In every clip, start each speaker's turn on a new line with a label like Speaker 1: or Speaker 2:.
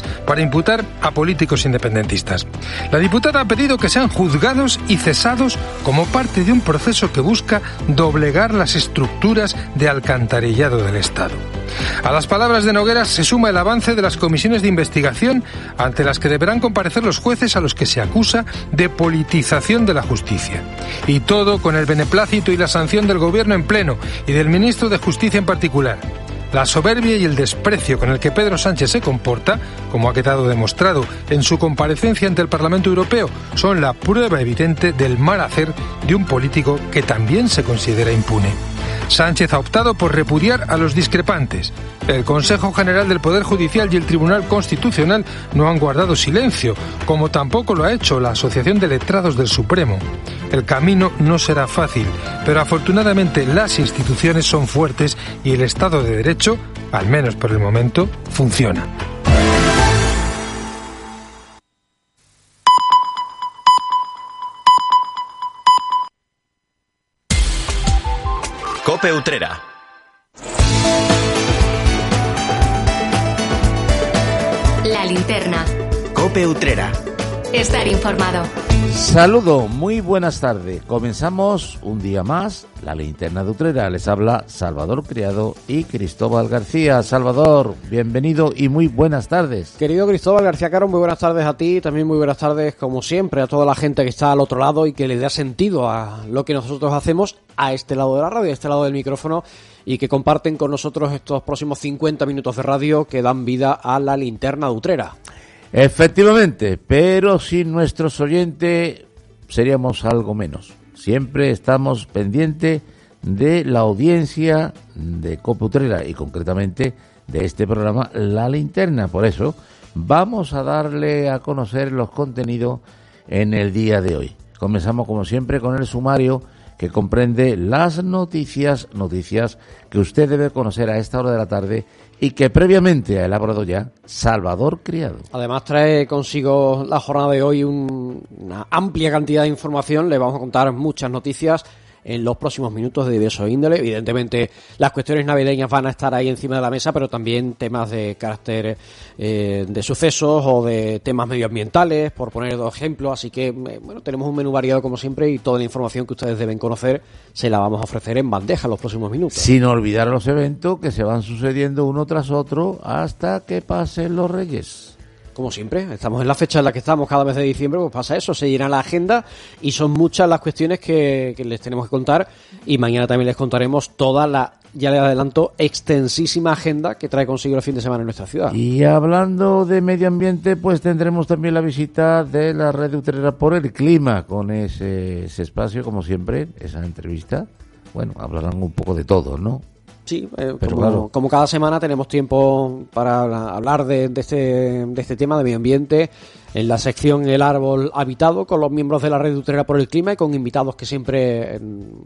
Speaker 1: para imputar a políticos independentistas. La diputada ha pedido que sean juzgados y cesados como parte de un proceso que busca doblegar las estructuras de alcantarillado del Estado. A las palabras de Nogueras se suma el avance de las comisiones de investigación ante las que deberán comparecer los jueces a los que se acusa de politización de la justicia. Y todo con el beneplácito y la sanción del Gobierno en pleno y del ministro de Justicia en particular. La soberbia y el desprecio con el que Pedro Sánchez se comporta, como ha quedado demostrado en su comparecencia ante el Parlamento Europeo, son la prueba evidente del mal hacer de un político que también se considera impune. Sánchez ha optado por repudiar a los discrepantes. El Consejo General del Poder Judicial y el Tribunal Constitucional no han guardado silencio, como tampoco lo ha hecho la Asociación de Letrados del Supremo. El camino no será fácil, pero afortunadamente las instituciones son fuertes y el Estado de Derecho, al menos por el momento, funciona.
Speaker 2: Cope Utrera.
Speaker 3: La linterna.
Speaker 2: Cope Utrera.
Speaker 3: Estar informado.
Speaker 4: Saludo, muy buenas tardes. Comenzamos un día más la linterna de Utrera. Les habla Salvador Criado y Cristóbal García. Salvador, bienvenido y muy buenas tardes.
Speaker 5: Querido Cristóbal García Caro, muy buenas tardes a ti, también muy buenas tardes, como siempre, a toda la gente que está al otro lado y que le da sentido a lo que nosotros hacemos a este lado de la radio, a este lado del micrófono y que comparten con nosotros estos próximos 50 minutos de radio que dan vida a la linterna de Utrera.
Speaker 4: Efectivamente, pero sin nuestros oyentes seríamos algo menos. Siempre estamos pendientes de la audiencia de Copa Utrera y concretamente de este programa La Linterna. Por eso vamos a darle a conocer los contenidos en el día de hoy. Comenzamos como siempre con el sumario que comprende las noticias, noticias que usted debe conocer a esta hora de la tarde y que previamente ha elaborado ya Salvador Criado.
Speaker 5: Además trae consigo la jornada de hoy un- una amplia cantidad de información, le vamos a contar muchas noticias en los próximos minutos de diversos índole. Evidentemente las cuestiones navideñas van a estar ahí encima de la mesa, pero también temas de carácter eh, de sucesos o de temas medioambientales, por poner dos ejemplos. Así que, eh, bueno, tenemos un menú variado como siempre y toda la información que ustedes deben conocer se la vamos a ofrecer en bandeja en los próximos minutos.
Speaker 4: Sin olvidar los eventos que se van sucediendo uno tras otro hasta que pasen los Reyes.
Speaker 5: Como siempre, estamos en la fecha en la que estamos cada mes de diciembre, pues pasa eso, se llena la agenda y son muchas las cuestiones que, que les tenemos que contar y mañana también les contaremos toda la, ya les adelanto, extensísima agenda que trae consigo el fin de semana en nuestra ciudad.
Speaker 4: Y hablando de medio ambiente, pues tendremos también la visita de la red Utrera por el clima, con ese, ese espacio, como siempre, esa entrevista. Bueno, hablarán un poco de todo, ¿no?
Speaker 5: Sí, eh,
Speaker 4: Pero
Speaker 5: como,
Speaker 4: claro.
Speaker 5: como cada semana tenemos tiempo para habla- hablar de, de este, de este tema de medio ambiente en la sección El Árbol Habitado con los miembros de la Red Utrera por el Clima y con invitados que siempre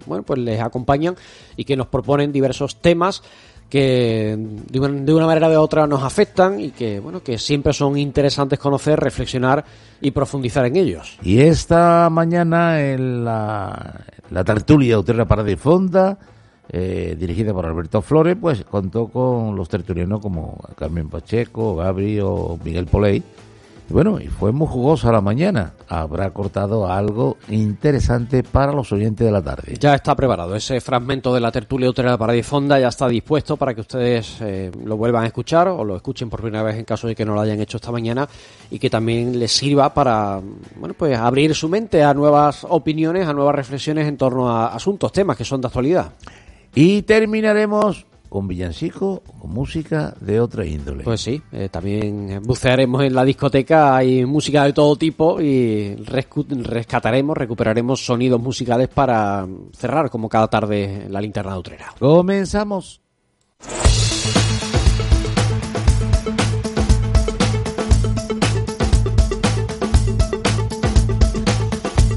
Speaker 5: bueno, pues les acompañan y que nos proponen diversos temas que de una, de una manera o de otra nos afectan y que bueno que siempre son interesantes conocer, reflexionar y profundizar en ellos.
Speaker 4: Y esta mañana en la, la tertulia Utrera Parada y Fonda, eh, dirigida por Alberto Flores, pues contó con los tertulianos como Carmen Pacheco, Gabri o Miguel Poley. Bueno, y fue muy jugosa la mañana. Habrá cortado algo interesante para los oyentes de la tarde.
Speaker 5: Ya está preparado ese fragmento de la tertulia utrera para Fonda, ya está dispuesto para que ustedes eh, lo vuelvan a escuchar o lo escuchen por primera vez en caso de que no lo hayan hecho esta mañana y que también les sirva para bueno pues abrir su mente a nuevas opiniones, a nuevas reflexiones en torno a asuntos, temas que son de actualidad.
Speaker 4: Y terminaremos con villancico, con música de otra índole.
Speaker 5: Pues sí, eh, también bucearemos en la discoteca, hay música de todo tipo y rescataremos, recuperaremos sonidos musicales para cerrar como cada tarde la linterna de utrera.
Speaker 4: Comenzamos.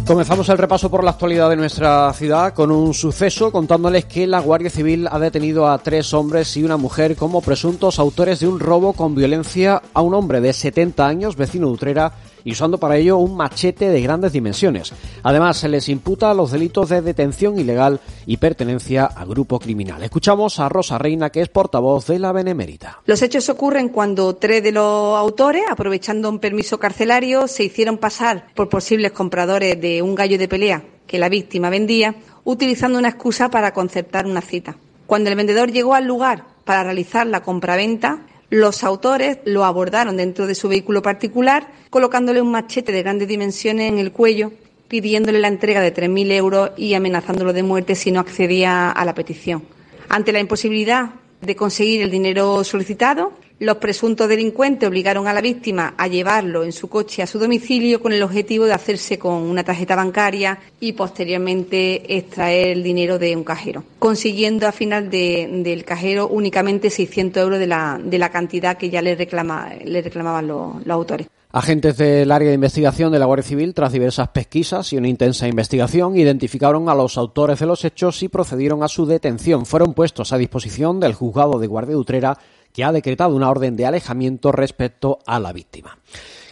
Speaker 5: Comenzamos el repaso por la actualidad de nuestra ciudad con un suceso contándoles que la Guardia Civil ha detenido a tres hombres y una mujer como presuntos autores de un robo con violencia a un hombre de 70 años, vecino de Utrera, y usando para ello un machete de grandes dimensiones. Además, se les imputa los delitos de detención ilegal y pertenencia a grupo criminal. Escuchamos a Rosa Reina, que es portavoz de la Benemérita.
Speaker 2: Los hechos ocurren cuando tres de los autores, aprovechando un permiso carcelario, se hicieron pasar por posibles compradores de un gallo de pelea que la víctima vendía, utilizando una excusa para concertar una cita. Cuando el vendedor llegó al lugar para realizar la compraventa, los autores lo abordaron dentro de su vehículo particular, colocándole un machete de grandes dimensiones en el cuello, pidiéndole la entrega de 3.000 euros y amenazándolo de muerte si no accedía a la petición. Ante la imposibilidad de conseguir el dinero solicitado, los presuntos delincuentes obligaron a la víctima a llevarlo en su coche a su domicilio con el objetivo de hacerse con una tarjeta bancaria y posteriormente extraer el dinero de un cajero, consiguiendo al final del cajero únicamente 600 euros de la, de la cantidad que ya le, reclama, le reclamaban los, los autores.
Speaker 5: Agentes del área de investigación de la Guardia Civil, tras diversas pesquisas y una intensa investigación, identificaron a los autores de los hechos y procedieron a su detención. Fueron puestos a disposición del juzgado de Guardia de Utrera que ha decretado una orden de alejamiento respecto a la víctima.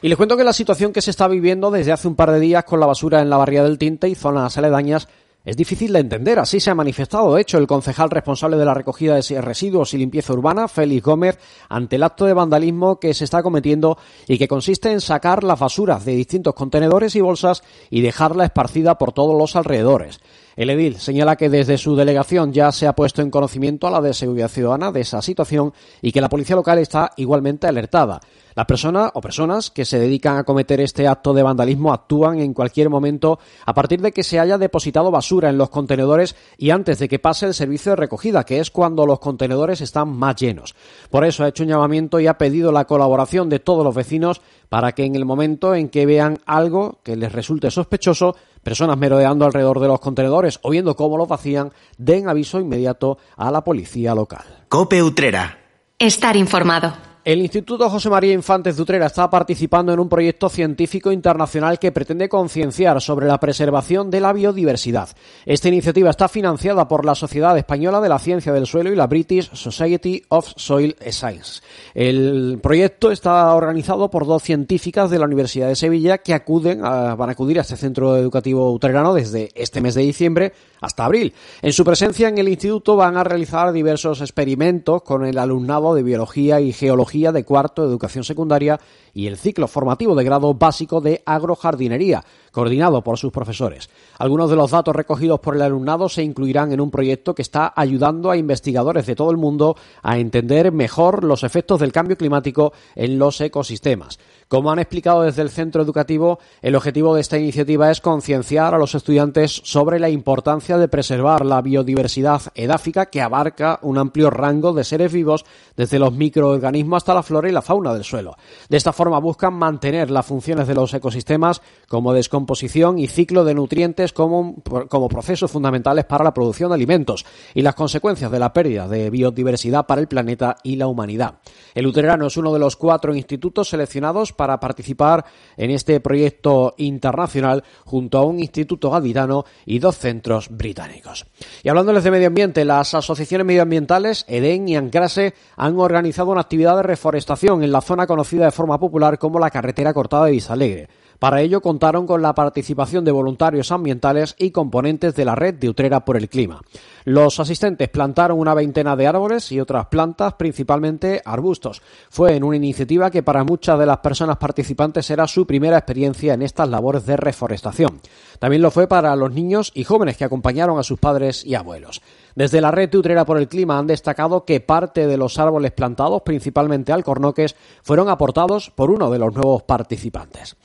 Speaker 5: Y les cuento que la situación que se está viviendo desde hace un par de días con la basura en la barría del Tinte y zonas aledañas es difícil de entender, así se ha manifestado, de hecho, el concejal responsable de la recogida de residuos y limpieza urbana, Félix Gómez, ante el acto de vandalismo que se está cometiendo y que consiste en sacar las basuras de distintos contenedores y bolsas y dejarla esparcida por todos los alrededores. El edil señala que desde su delegación ya se ha puesto en conocimiento a la de seguridad ciudadana de esa situación y que la policía local está igualmente alertada. Las personas o personas que se dedican a cometer este acto de vandalismo actúan en cualquier momento a partir de que se haya depositado basura en los contenedores y antes de que pase el servicio de recogida, que es cuando los contenedores están más llenos. Por eso ha hecho un llamamiento y ha pedido la colaboración de todos los vecinos para que en el momento en que vean algo que les resulte sospechoso, personas merodeando alrededor de los contenedores o viendo cómo los vacían, den aviso inmediato a la policía local.
Speaker 3: Cope Utrera. Estar informado.
Speaker 5: El Instituto José María Infantes de Utrera está participando en un proyecto científico internacional que pretende concienciar sobre la preservación de la biodiversidad. Esta iniciativa está financiada por la Sociedad Española de la Ciencia del Suelo y la British Society of Soil Science. El proyecto está organizado por dos científicas de la Universidad de Sevilla que acuden van a acudir a este centro educativo utrerano desde este mes de diciembre hasta abril. En su presencia en el instituto van a realizar diversos experimentos con el alumnado de biología y geología de cuarto de educación secundaria y el ciclo formativo de grado básico de agrojardinería, coordinado por sus profesores. Algunos de los datos recogidos por el alumnado se incluirán en un proyecto que está ayudando a investigadores de todo el mundo a entender mejor los efectos del cambio climático en los ecosistemas. Como han explicado desde el centro educativo, el objetivo de esta iniciativa es concienciar a los estudiantes sobre la importancia de preservar la biodiversidad edáfica que abarca un amplio rango de seres vivos desde los microorganismos hasta la flora y la fauna del suelo. De esta forma buscan mantener las funciones de los ecosistemas como descomposición y ciclo de nutrientes como, como procesos fundamentales para la producción de alimentos y las consecuencias de la pérdida de biodiversidad para el planeta y la humanidad. El Luterano es uno de los cuatro institutos seleccionados para participar en este proyecto internacional junto a un instituto gaditano y dos centros británicos. Y hablándoles de medio ambiente, las asociaciones medioambientales EDEN y ANCRASE han organizado una actividad de reforestación en la zona conocida de forma popular como la carretera cortada de Visalegre. Para ello contaron con la participación de voluntarios ambientales y componentes de la red de Utrera por el Clima. Los asistentes plantaron una veintena de árboles y otras plantas, principalmente arbustos. Fue en una iniciativa que para muchas de las personas participantes era su primera experiencia en estas labores de reforestación. También lo fue para los niños y jóvenes que acompañaron a sus padres y abuelos. Desde la red Utrera por el Clima han destacado que parte de los árboles plantados, principalmente alcornoques, fueron aportados por uno de los nuevos participantes.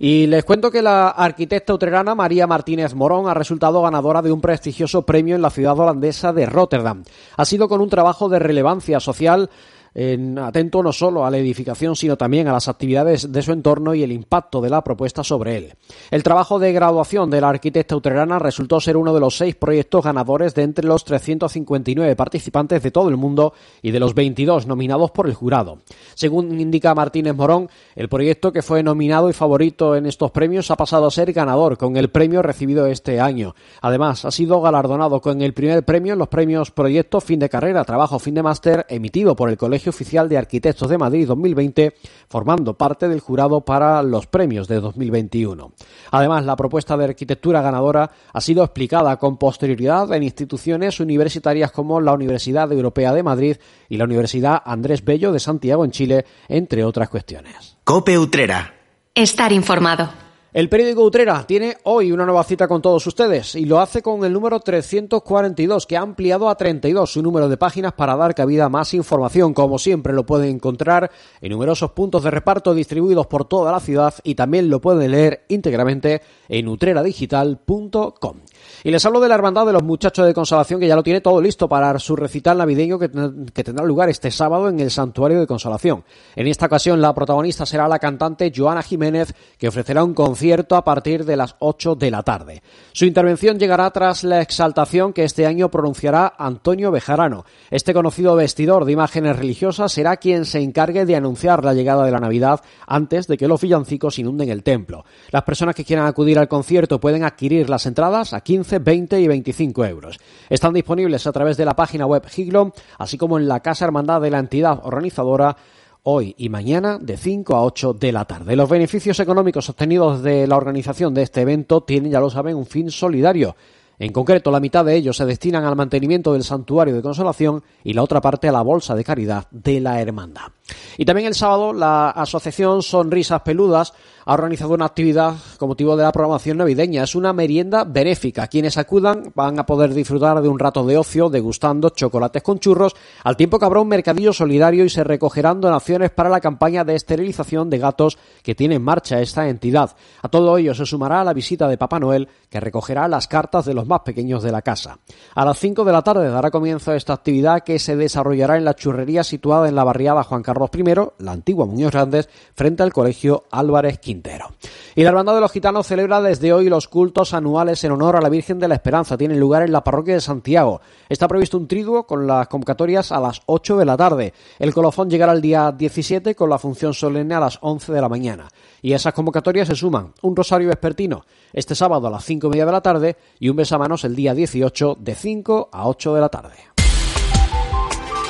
Speaker 5: Y les cuento que la arquitecta utrerana María Martínez Morón ha resultado ganadora de un prestigioso premio en la ciudad holandesa de Rotterdam. Ha sido con un trabajo de relevancia social en, atento no solo a la edificación, sino también a las actividades de su entorno y el impacto de la propuesta sobre él. El trabajo de graduación de la arquitecta utrerana resultó ser uno de los seis proyectos ganadores de entre los 359 participantes de todo el mundo y de los 22 nominados por el jurado. Según indica Martínez Morón, el proyecto que fue nominado y favorito en estos premios ha pasado a ser ganador con el premio recibido este año. Además, ha sido galardonado con el primer premio en los premios Proyecto Fin de Carrera, Trabajo Fin de Máster emitido por el Colegio Colegio Oficial de Arquitectos de Madrid 2020, formando parte del jurado para los premios de 2021. Además, la propuesta de arquitectura ganadora ha sido explicada con posterioridad en instituciones universitarias como la Universidad Europea de Madrid y la Universidad Andrés Bello de Santiago en Chile, entre otras cuestiones.
Speaker 3: Cope Utrera. Estar informado.
Speaker 5: El periódico Utrera tiene hoy una nueva cita con todos ustedes y lo hace con el número 342 que ha ampliado a 32 su número de páginas para dar cabida a más información. Como siempre lo pueden encontrar en numerosos puntos de reparto distribuidos por toda la ciudad y también lo pueden leer íntegramente en utreradigital.com. Y les hablo de la Hermandad de los Muchachos de Consolación, que ya lo tiene todo listo para su recital navideño que, que, tendrá lugar este sábado en el Santuario de Consolación. En esta ocasión, la protagonista será la cantante Joana Jiménez, que ofrecerá un concierto a partir de las 8 de la tarde. Su intervención llegará tras la exaltación que este año pronunciará Antonio Bejarano. Este conocido vestidor de imágenes religiosas será quien se encargue de anunciar la llegada de la Navidad antes de que los villancicos inunden el templo. Las personas que quieran acudir al concierto pueden adquirir las entradas a 15 20 y 25 euros. Están disponibles a través de la página web Giglom, así como en la Casa Hermandad de la entidad organizadora hoy y mañana de 5 a 8 de la tarde. Los beneficios económicos obtenidos de la organización de este evento tienen, ya lo saben, un fin solidario. En concreto, la mitad de ellos se destinan al mantenimiento del santuario de consolación y la otra parte a la bolsa de caridad de la hermandad. Y también el sábado la asociación Sonrisas Peludas ha organizado una actividad con motivo de la programación navideña. Es una merienda benéfica. Quienes acudan van a poder disfrutar de un rato de ocio degustando chocolates con churros, al tiempo que habrá un mercadillo solidario y se recogerán donaciones para la campaña de esterilización de gatos que tiene en marcha esta entidad. A todo ello se sumará la visita de Papá Noel, que recogerá las cartas de los más pequeños de la casa. A las 5 de la tarde dará comienzo esta actividad que se desarrollará en la churrería situada en la barriada Juan Carlos I, la antigua Muñoz Grandes, frente al colegio Álvarez Quintero. Y la Hermandad de los Gitanos celebra desde hoy los cultos anuales en honor a la Virgen de la Esperanza. Tienen lugar en la parroquia de Santiago. Está previsto un triduo con las convocatorias a las 8 de la tarde. El colofón llegará el día 17 con la función solemne a las 11 de la mañana. Y a esas convocatorias se suman un rosario vespertino este sábado a las 5 y media de la tarde y un besamanos el día 18 de 5 a 8 de la tarde.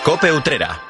Speaker 6: Cope Utrera.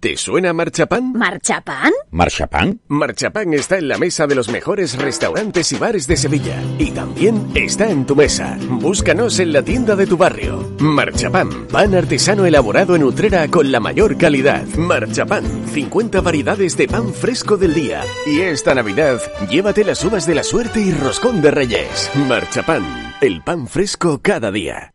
Speaker 7: ¿Te suena Marchapán?
Speaker 8: ¿Marchapán?
Speaker 7: ¿Marchapán? Marchapán está en la mesa de los mejores restaurantes y bares de Sevilla. Y también está en tu mesa. Búscanos en la tienda de tu barrio. Marchapán, pan artesano elaborado en Utrera con la mayor calidad. Marchapán, 50 variedades de pan fresco del día. Y esta Navidad, llévate las uvas de la suerte y roscón de reyes. Marchapán, el pan fresco cada día.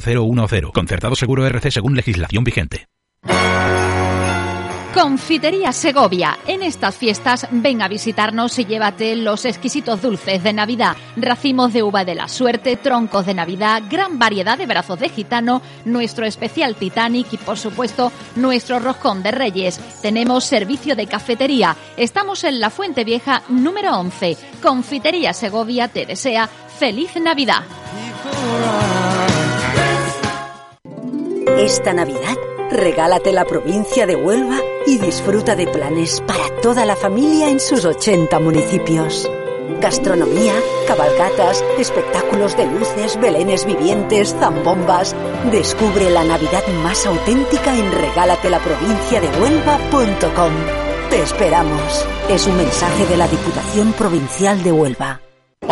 Speaker 9: 010. Concertado seguro RC según legislación vigente.
Speaker 10: Confitería Segovia. En estas fiestas ven a visitarnos y llévate los exquisitos dulces de Navidad, racimos de uva de la suerte, troncos de Navidad, gran variedad de brazos de gitano, nuestro especial Titanic y por supuesto nuestro roscón de Reyes. Tenemos servicio de cafetería. Estamos en la Fuente Vieja número 11. Confitería Segovia te desea feliz Navidad.
Speaker 11: Esta Navidad, regálate la provincia de Huelva y disfruta de planes para toda la familia en sus 80 municipios. Gastronomía, cabalgatas, espectáculos de luces, belenes vivientes, zambombas. Descubre la Navidad más auténtica en regálatelaprovinciadehuelva.com. Te esperamos. Es un mensaje de la Diputación Provincial de Huelva.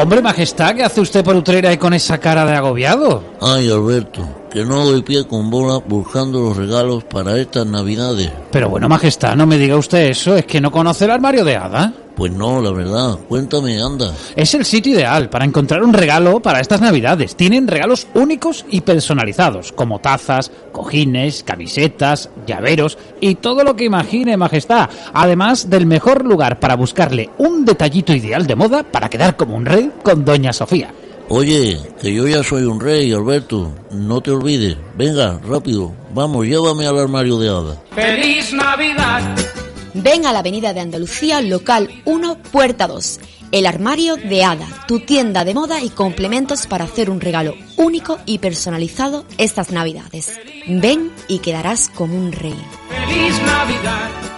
Speaker 8: Hombre, majestad, ¿qué hace usted por Utrera y con esa cara de agobiado?
Speaker 12: Ay, Alberto, que no doy pie con bola buscando los regalos para estas navidades.
Speaker 8: Pero bueno, majestad, no me diga usted eso, es que no conoce el armario de hada.
Speaker 12: Pues no, la verdad. Cuéntame, anda.
Speaker 8: Es el sitio ideal para encontrar un regalo para estas navidades. Tienen regalos únicos y personalizados, como tazas, cojines, camisetas, llaveros y todo lo que imagine, majestad. Además del mejor lugar para buscarle un detallito ideal de moda para quedar como un rey con Doña Sofía.
Speaker 12: Oye, que yo ya soy un rey, Alberto. No te olvides. Venga, rápido. Vamos, llévame al armario de hada.
Speaker 13: ¡Feliz Navidad!
Speaker 14: Ven a la Avenida de Andalucía, local 1, puerta 2. El armario de Hada, tu tienda de moda y complementos para hacer un regalo único y personalizado estas Navidades. Ven y quedarás como un rey.
Speaker 13: ¡Feliz Navidad!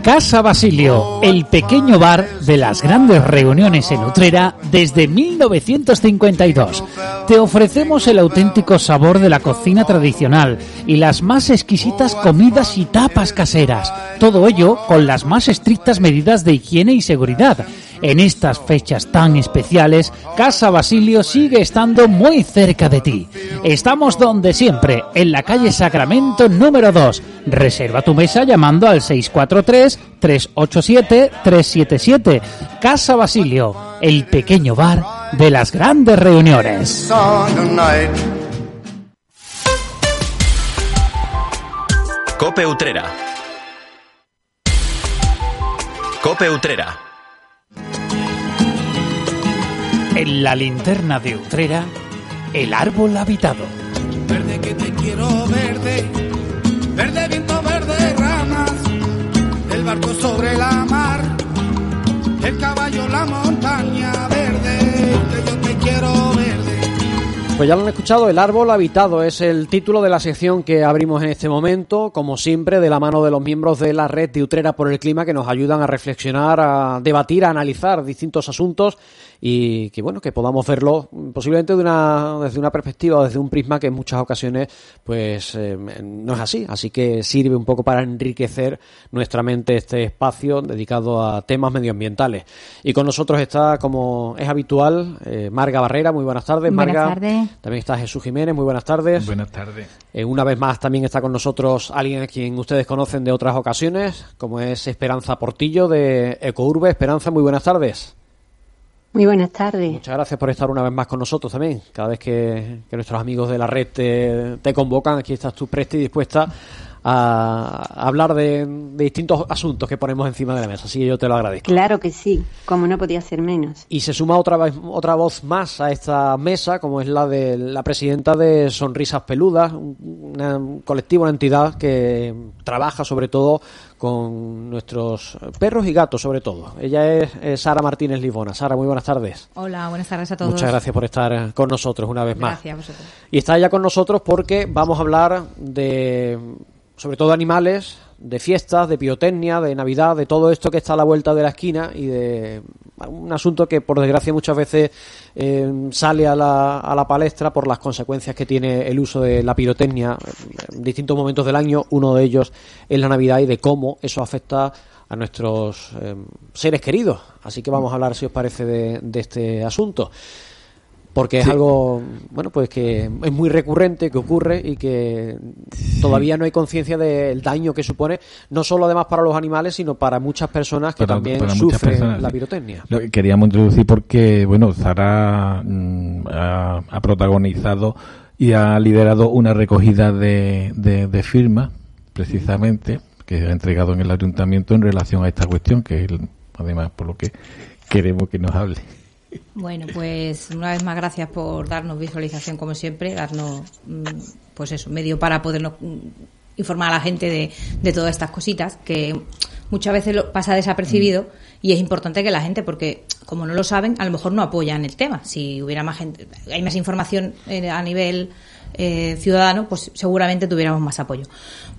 Speaker 8: Casa Basilio, el pequeño bar de las grandes reuniones en Utrera desde 1952. Te ofrecemos el auténtico sabor de la cocina tradicional y las más exquisitas comidas y tapas caseras. Todo ello con las más estrictas medidas de higiene y seguridad. En estas fechas tan especiales, Casa Basilio sigue estando muy cerca de ti. Estamos donde siempre, en la calle Sacramento número 2. Reserva tu mesa llamando al 643-387-377. Casa Basilio, el pequeño bar de las grandes reuniones.
Speaker 15: Cope Utrera. Cope Utrera.
Speaker 8: En la linterna de Utrera, el árbol habitado.
Speaker 16: Verde que te quiero verde, verde viento, verde ramas, el barco sobre la mar, el caballo, la montaña verde, que yo te quiero verde.
Speaker 5: Pues ya lo han escuchado, El Árbol Habitado es el título de la sección que abrimos en este momento, como siempre, de la mano de los miembros de la red de Utrera por el Clima que nos ayudan a reflexionar, a debatir, a analizar distintos asuntos y que bueno que podamos verlo posiblemente de una, desde una perspectiva o desde un prisma que en muchas ocasiones pues eh, no es así. Así que sirve un poco para enriquecer nuestra mente este espacio dedicado a temas medioambientales. Y con nosotros está como es habitual eh, Marga Barrera. Muy buenas tardes
Speaker 17: Buenas
Speaker 5: Marga.
Speaker 17: tardes.
Speaker 5: también está Jesús Jiménez. Muy buenas tardes.
Speaker 18: Buenas tardes.
Speaker 5: Eh, una vez más también está con nosotros alguien a quien ustedes conocen de otras ocasiones como es Esperanza Portillo de Ecourbe. Esperanza muy buenas tardes
Speaker 17: Muy buenas tardes.
Speaker 5: Muchas gracias por estar una vez más con nosotros también. Cada vez que, nuestros amigos de la red te, te convocan, aquí estás tú presta y dispuesta a, hablar de, de distintos asuntos que ponemos encima de la mesa. Así que yo te lo agradezco.
Speaker 17: Claro que sí, como no podía ser menos.
Speaker 5: Y se suma otra, vez- otra voz más a esta mesa, como es la de la presidenta de Sonrisas Peludas, un, una- un colectivo, una entidad que trabaja sobre todo con nuestros perros y gatos, sobre todo. Ella es, eh, Sara Martínez Libona. Sara, muy buenas tardes.
Speaker 19: Hola, buenas tardes a todos.
Speaker 5: Muchas gracias por estar con nosotros una vez más.
Speaker 19: Gracias a vosotros.
Speaker 5: Y está ella con nosotros porque vamos a hablar de, sobre todo, animales, de fiestas, de pirotecnia, de Navidad, de todo esto que está a la vuelta de la esquina y de un asunto que, por desgracia, muchas veces eh, sale a la, a la palestra por las consecuencias que tiene el uso de la pirotecnia en distintos momentos del año. Uno de ellos es la Navidad y de cómo eso afecta a nuestros eh, seres queridos. Así que vamos a hablar, si os parece, de, de este asunto porque es
Speaker 18: Sí.
Speaker 5: algo bueno pues que es muy recurrente que ocurre y que todavía no hay conciencia del daño que supone no solo además para los animales sino para muchas personas que
Speaker 18: Para-
Speaker 5: también
Speaker 18: para
Speaker 5: sufren
Speaker 18: personas,
Speaker 5: la pirotecnia
Speaker 18: Lo que queríamos introducir porque, bueno, Zara mm, ha, ha protagonizado y ha liderado una recogida de, de, de firmas, precisamente, que ha entregado en el ayuntamiento en relación a esta cuestión, que el- además por lo que queremos que nos hable.
Speaker 19: Bueno, pues una vez más gracias por darnos visualización como siempre, darnos mm, pues eso, medio para podernos mm, informar a la gente de, de todas estas cositas que muchas veces lo- pasa desapercibido y es importante que la gente porque como no lo saben, a lo mejor no apoyan el tema. Si hubiera más gente, hay más información eh, a nivel eh, ciudadano, pues seguramente tuviéramos más apoyo.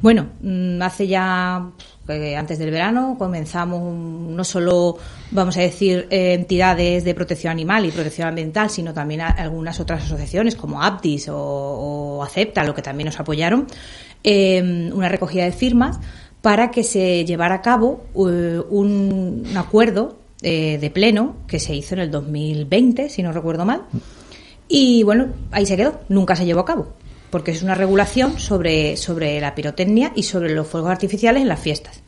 Speaker 19: Bueno, mm, hace ya antes del verano comenzamos no solo, vamos a decir, eh, entidades de protección animal y protección ambiental, sino también algunas otras asociaciones como Aptis o, o Acepta, lo que también nos apoyaron, eh, una recogida de firmas para que se llevara a cabo eh, un, un acuerdo eh, de pleno que se hizo en el 2020, si no recuerdo mal. Y bueno, ahí se quedó, nunca se llevó a cabo, porque es una regulación sobre, sobre la pirotecnia y sobre los fuegos artificiales en las fiestas.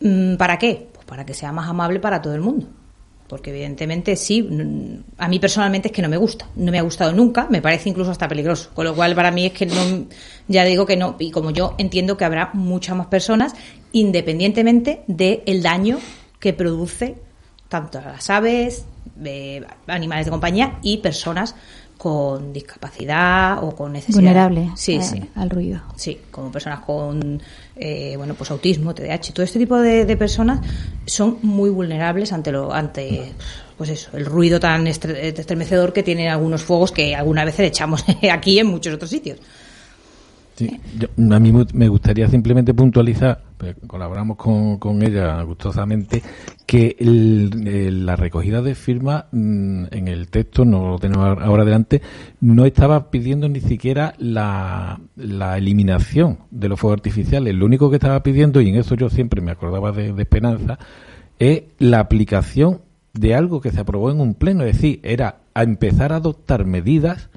Speaker 19: Mm, ¿Para qué? Pues para que sea más amable para todo el mundo. Porque evidentemente sí, mm, a mí personalmente es que no me gusta, no me ha gustado nunca, me parece incluso hasta peligroso. Con lo cual para mí es que no, ya digo que no, y como yo entiendo que habrá muchas más personas, independientemente del daño que produce tanto a las aves, eh, animales de compañía y personas con discapacidad o con necesidad.
Speaker 10: Vulnerable
Speaker 19: Sí,
Speaker 10: eh,
Speaker 19: sí.
Speaker 10: al ruido.
Speaker 19: Sí, como personas con eh, bueno, pues autismo, TDAH, todo este tipo de, de personas son muy vulnerables ante lo ante pues eso, el ruido tan estre- estremecedor que tienen algunos fuegos que algunas veces echamos aquí en muchos otros sitios.
Speaker 18: Sí, yo- a mí me gustaría simplemente puntualizar, pues, colaboramos con, con ella gustosamente, que la recogida de firmas mm, en el texto, no lo tenemos ahora delante, no estaba pidiendo ni siquiera la, la eliminación de los fuegos artificiales. Lo único que estaba pidiendo, y en eso yo siempre me acordaba de, de Esperanza, es la aplicación de algo que se aprobó en un pleno. Es decir, era a empezar a adoptar medidas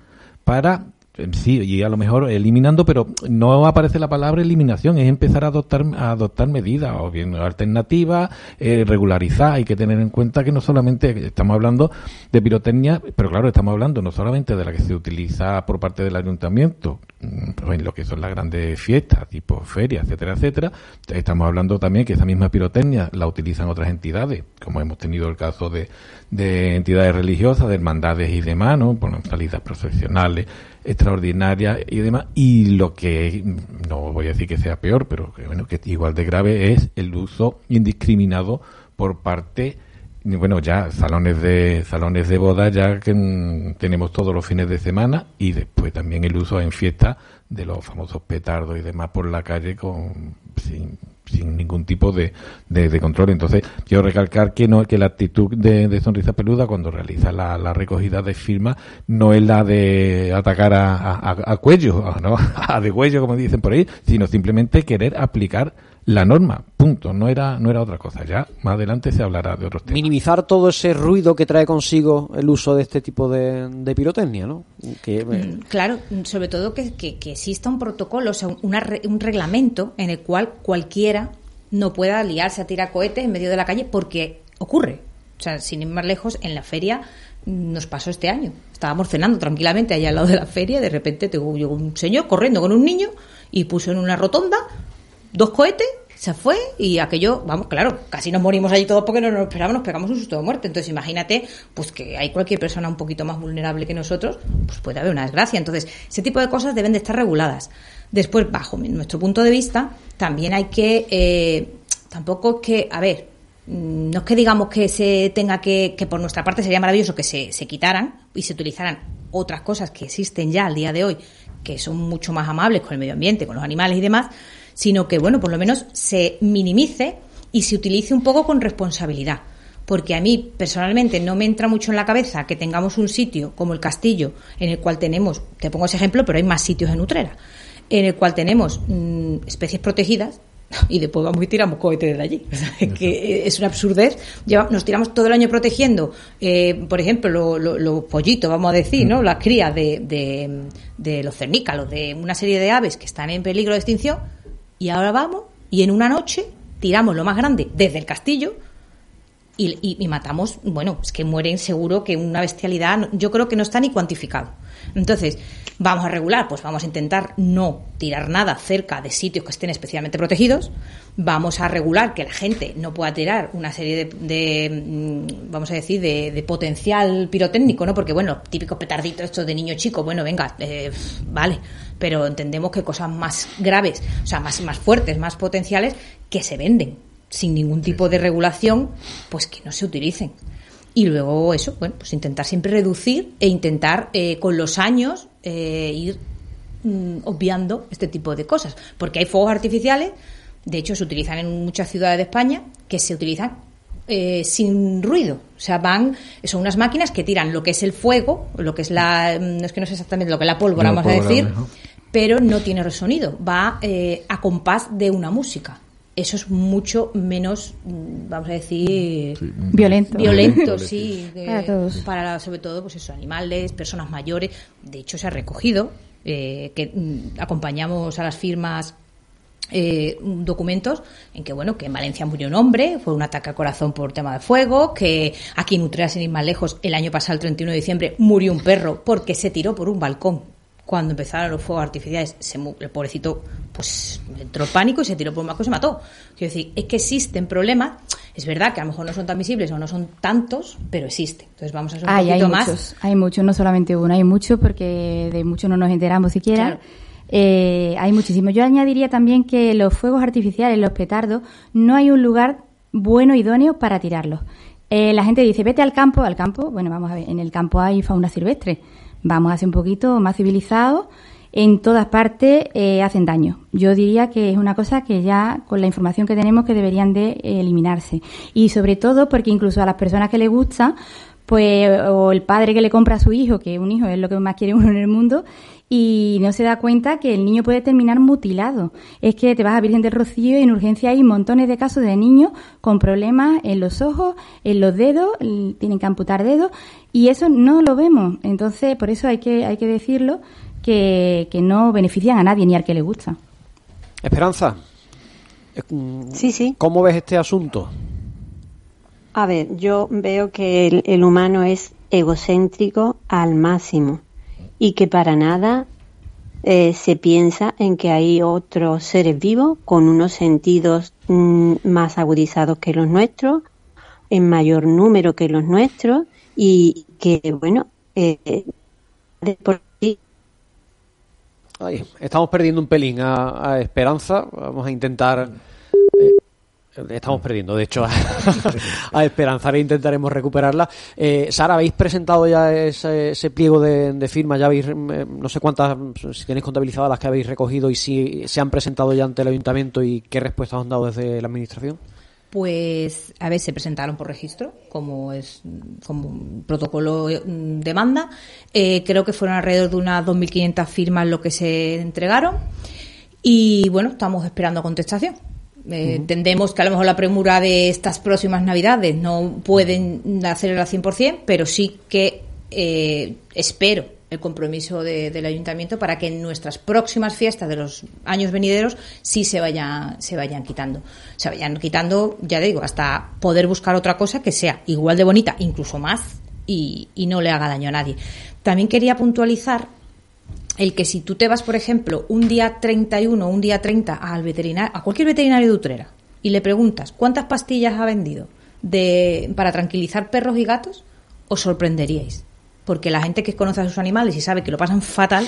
Speaker 18: para sí y a lo mejor eliminando pero no aparece la palabra eliminación es empezar a adoptar a adoptar medidas o bien alternativas eh, regularizar. Hay que tener en cuenta que no solamente estamos hablando de pirotecnia pero claro estamos hablando no solamente de la que se utiliza por parte del ayuntamiento mm, en lo que son las grandes fiestas tipo ferias etcétera etcétera estamos hablando también que esa misma pirotecnia la utilizan otras entidades como hemos tenido el caso de, de entidades religiosas de hermandades y demás no Bueno, salidas profesionales extraordinarias y demás y lo que no voy a decir que sea peor pero que bueno que igual de grave es el uso indiscriminado por parte bueno ya salones de salones de boda ya que mm, tenemos todos los fines de semana y después también el uso en fiesta de los famosos petardos y demás por la calle con sin, sin ningún tipo de, de, control. Entonces, quiero recalcar que no que la actitud de, de Sonrisa Peluda cuando realiza la, la recogida de firmas no es la de atacar a, a, a cuello, ¿no? a de cuello, como dicen por ahí, sino simplemente querer aplicar la norma. Punto. No era, no era otra cosa. Ya más adelante se hablará de otros temas.
Speaker 5: Minimizar todo ese ruido que trae consigo el uso de este tipo de, de pirotecnia, ¿no? Que, eh,
Speaker 19: Mm, Claro, sobre todo que, que- que exista un protocolo, o sea, un- una re- un reglamento en el cual cualquiera no pueda liarse a tirar cohetes en medio de la calle porque ocurre. O sea, sin ir más lejos, en la feria mm, nos pasó este año. Estábamos cenando tranquilamente allá al lado de la feria y de repente te- llegó un señor corriendo con un niño y puso en una rotonda dos cohetes, se fue y aquello, vamos, claro, casi nos morimos allí todos porque no nos esperábamos, nos pegamos un susto de muerte. Entonces imagínate, pues que hay cualquier persona un poquito más vulnerable que nosotros, pues puede haber una desgracia. Entonces, ese tipo de cosas deben de estar reguladas. Después, bajo nuestro punto de vista, también hay que, eh, tampoco es que, a ver, mm, no es que digamos que se tenga que, que por nuestra parte sería maravilloso que se, se quitaran y se utilizaran otras cosas que existen ya al día de hoy, que son mucho más amables con el medio ambiente, con los animales y demás, sino que, bueno, por lo menos se minimice y se utilice un poco con responsabilidad. Porque a mí, personalmente, no me entra mucho en la cabeza que tengamos un sitio como el castillo, en el cual tenemos, te pongo ese ejemplo, pero hay más sitios en Utrera, en el cual tenemos mm, especies protegidas y después vamos y tiramos cohetes desde allí. O sea, es que es una absurdez. Nos tiramos todo el año protegiendo, eh, por ejemplo, lo- lo- los pollitos, vamos a decir, ¿no? Las crías de, de, de los cernícalos, de una serie de aves que están en peligro de extinción, y ahora vamos y en una noche tiramos lo más grande desde el castillo y, y- matamos, bueno, es que mueren seguro que una bestialidad, yo creo que no está ni cuantificado. Entonces, vamos a regular, pues vamos a intentar no tirar nada cerca de sitios que estén especialmente protegidos, vamos a regular que la gente no pueda tirar una serie de, de, mm, vamos a decir, de, potencial pirotécnico, ¿no? Porque, bueno, típicos petarditos estos de niño chico, bueno, venga, eh, vale, pero entendemos que cosas más graves, o sea, más, más fuertes, más potenciales, que se venden sin ningún tipo de regulación, pues que no se utilicen. Y luego eso, bueno, pues intentar siempre reducir e intentar eh, con los años eh, ir mm, obviando este tipo de cosas. Porque hay fuegos artificiales, de hecho se utilizan en muchas ciudades de España, que se utilizan eh, sin ruido. O sea, van, son unas máquinas que tiran lo que es el fuego, lo que es la, mm, no es que no sé exactamente lo que es la pólvora, vamos a decir, pero no tiene sonido, va eh, a compás de una música. Eso es mucho menos, mm, vamos a decir,
Speaker 20: Violento.
Speaker 19: Violento,
Speaker 20: Violento.
Speaker 19: sí.
Speaker 20: Para todos.
Speaker 19: para, sobre todo, pues eso, animales, personas mayores. De hecho, se ha recogido eh, que mm, acompañamos a las firmas eh, documentos en que bueno que en Valencia murió un hombre fue un ataque al corazón por tema de fuego que aquí en Utrera sin ir más lejos el año pasado el 31 de diciembre murió un perro porque se tiró por un balcón cuando empezaron los fuegos artificiales se el pobrecito pues entró en pánico y se tiró por un balcón y se mató quiero decir es que existen problemas es verdad que a lo mejor no son tan visibles o no son tantos pero existen entonces vamos a ser un
Speaker 20: Ay, hay
Speaker 19: poquito más
Speaker 20: muchos, hay muchos, no solamente uno, hay muchos porque de muchos no nos enteramos siquiera.
Speaker 19: Claro.
Speaker 20: Eh, hay muchísimos. Yo añadiría también que los fuegos artificiales, los petardos, no hay un lugar bueno, idóneo para tirarlos. Eh, la gente dice, vete al campo, al campo, bueno, vamos a ver, en el campo hay fauna silvestre. Vamos a ser un poquito más civilizados. En todas partes eh, hacen daño. Yo diría que es una cosa que ya, con la información que tenemos, que deberían de eliminarse. Y sobre todo porque incluso a las personas que les gusta, pues, o el padre que le compra a su hijo, que un hijo es lo que más quiere uno en el mundo, y no se da cuenta que el niño puede terminar mutilado. Es que te vas a Virgen del Rocío y en urgencia hay montones de casos de niños con problemas en los ojos, en los dedos, tienen que amputar dedos, y eso no lo vemos. Entonces, por eso hay que, hay que decirlo, que, que no benefician a nadie ni al que le gusta.
Speaker 5: Esperanza.
Speaker 17: Sí, sí.
Speaker 5: ¿Cómo ves este asunto?
Speaker 17: A ver, yo veo que el, humano es egocéntrico al máximo y que para nada eh, se piensa en que hay otros seres vivos con unos sentidos mm, más agudizados que los nuestros, en mayor número que los nuestros y que, bueno, eh, por sí
Speaker 5: estamos perdiendo un pelín a Esperanza. Vamos a intentar. Eh, estamos perdiendo, de hecho, a, a Esperanza. Ahora intentaremos recuperarla. Eh, Sara, ¿habéis presentado ya ese, ese pliego de, de firmas? ¿Ya habéis, eh, no sé cuántas, si tenéis contabilizadas las que habéis recogido y si se han presentado ya ante el ayuntamiento y qué respuestas han dado desde la administración?
Speaker 19: Pues, a ver, se presentaron por registro, como es como protocolo mm, demanda. Eh, creo que fueron alrededor de unas 2.500 firmas lo que se entregaron. Y bueno, estamos esperando contestación. Eh, Entendemos que a lo mejor la premura de estas próximas Navidades no pueden hacerlo al 100%, pero sí que eh, espero el compromiso de- del ayuntamiento para que en nuestras próximas fiestas de los años venideros sí se vayan se vayan quitando. Se vayan quitando ya digo hasta poder buscar otra cosa que sea igual de bonita incluso más y, y no le haga daño a nadie. También quería puntualizar el que si tú te vas, por ejemplo, un día 31 o un día 30 al veterinario, a cualquier veterinario de Utrera y le preguntas cuántas pastillas ha vendido de, para tranquilizar perros y gatos, os sorprenderíais. Porque la gente que conoce a sus animales y sabe que lo pasan fatal,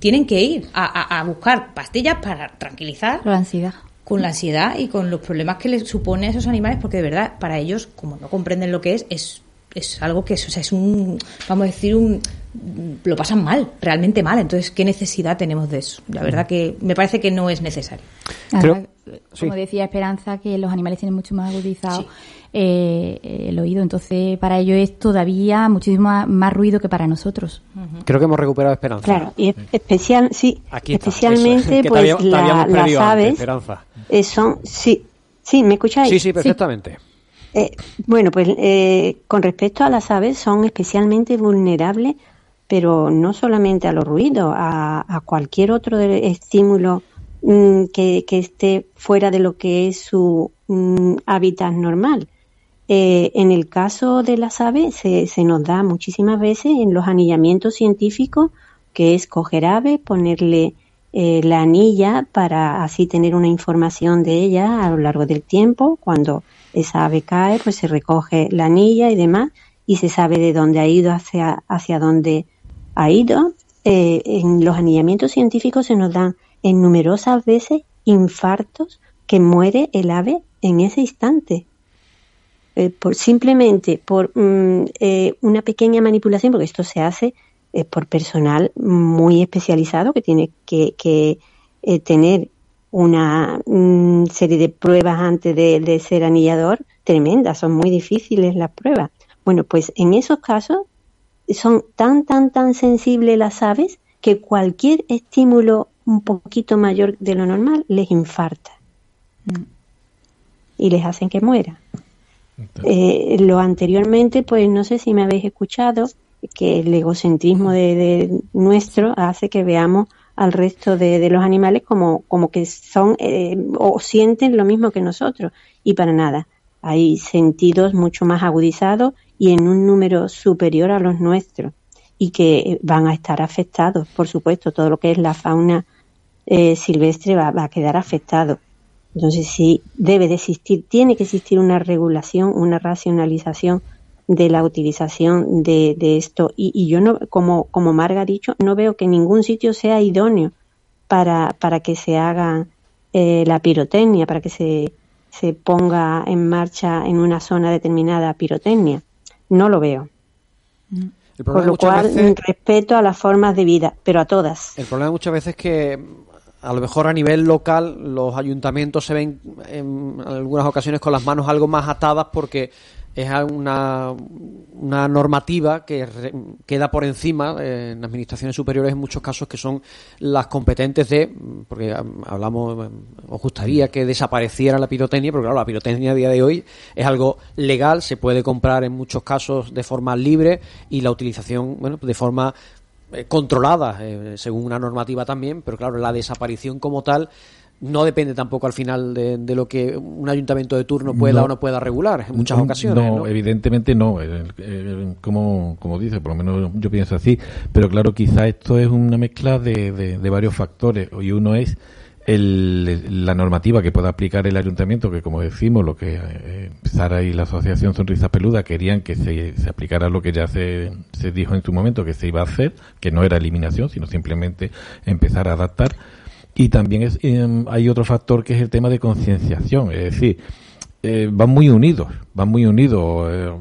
Speaker 19: tienen que ir a, a- a buscar pastillas para tranquilizar
Speaker 20: La ansiedad.
Speaker 19: con la ansiedad y con los problemas que les supone a esos animales, porque de verdad, para ellos, como no comprenden lo que es, es, es algo que es, o sea, es un, vamos a decir, un, lo pasan mal, realmente mal. Entonces, ¿qué necesidad tenemos de eso? La verdad que me parece que no es necesario.
Speaker 5: Sí.
Speaker 20: Como decía Esperanza, que los animales tienen mucho más agudizado eh, el oído, entonces para ellos es todavía muchísimo más, ruido que para nosotros.
Speaker 5: Creo que hemos recuperado Esperanza.
Speaker 17: Claro, y es- especial, sí,
Speaker 5: Aquí está,
Speaker 17: especialmente
Speaker 5: te
Speaker 17: pues
Speaker 5: había- te
Speaker 17: la-
Speaker 5: habíamos
Speaker 17: las
Speaker 5: antes,
Speaker 17: aves
Speaker 5: Esperanza.
Speaker 17: eh, son, sí, sí, ¿me escucháis?
Speaker 5: Sí, sí, perfectamente.
Speaker 17: Eh, bueno, pues eh, con respecto a las aves son especialmente vulnerables, pero no solamente a los ruidos, a, cualquier otro estímulo mm, que, que esté fuera de lo que es su mm, hábitat normal. Eh, en el caso de las aves se, se nos da muchísimas veces en los anillamientos científicos que es coger aves, ponerle eh, la anilla para así tener una información de ella a lo largo del tiempo. Cuando esa ave cae, pues se recoge la anilla y demás y se sabe de dónde ha ido hacia, hacia dónde ha ido. Eh, en los anillamientos científicos se nos dan en numerosas veces infartos que muere el ave en ese instante. eh, por simplemente por mm, eh, una pequeña manipulación, porque esto se hace eh, por personal muy especializado que tiene que, que eh, tener una mm, serie de pruebas antes de, de ser anillador tremendas, son muy difíciles las pruebas. Bueno, pues en esos casos son tan, tan, tan sensibles las aves que cualquier estímulo un poquito mayor de lo normal les infarta y les hacen que mueran. Eh, lo anteriormente, pues no sé si me habéis escuchado, que el egocentrismo de, de nuestro hace que veamos al resto de, de los animales como, como que son eh, o sienten lo mismo que nosotros y para nada. Hay sentidos mucho más agudizados y en un número superior a los nuestros y que van a estar afectados, por supuesto, todo lo que es la fauna eh, silvestre va, va a quedar afectado. Entonces sí, debe de existir, tiene que existir una regulación, una racionalización de la utilización de, de esto. Y, y, yo no, como, como Marga ha dicho, no veo que ningún sitio sea idóneo para, para que se haga eh, la pirotecnia, para que se, se ponga en marcha en una zona determinada pirotecnia. No lo veo. Por lo cual, veces, respeto a las formas de vida, pero a todas.
Speaker 5: El problema muchas veces es que a lo mejor a nivel local los ayuntamientos se ven en algunas ocasiones con las manos algo más atadas porque es una, una normativa que re, queda por encima eh, en administraciones superiores en muchos casos que son las competentes de, porque hablamos, os gustaría que desapareciera la pirotecnia, porque claro, la pirotecnia a día de hoy es algo legal, se puede comprar en muchos casos de forma libre y la utilización, bueno, de forma eh, controlada eh, según una normativa también, pero claro, la desaparición como tal no depende tampoco al final de, de, lo que un ayuntamiento de turno pueda
Speaker 18: no,
Speaker 5: o no pueda regular en muchas ocasiones.
Speaker 18: No,
Speaker 5: ¿no?
Speaker 18: evidentemente no, como, como dice, por lo menos yo pienso así, pero claro, quizá esto es una mezcla de, de, de varios factores y uno es el, la normativa que pueda aplicar el ayuntamiento, que como decimos, lo que eh, Sara y la Asociación Sonrisa Peluda querían que se, se, aplicara lo que ya se, se dijo en su momento que se iba a hacer, que no era eliminación, sino simplemente empezar a adaptar y también es, eh, hay otro factor que es el tema de concienciación, es decir, eh, van muy unidos, van muy unidos. Eh,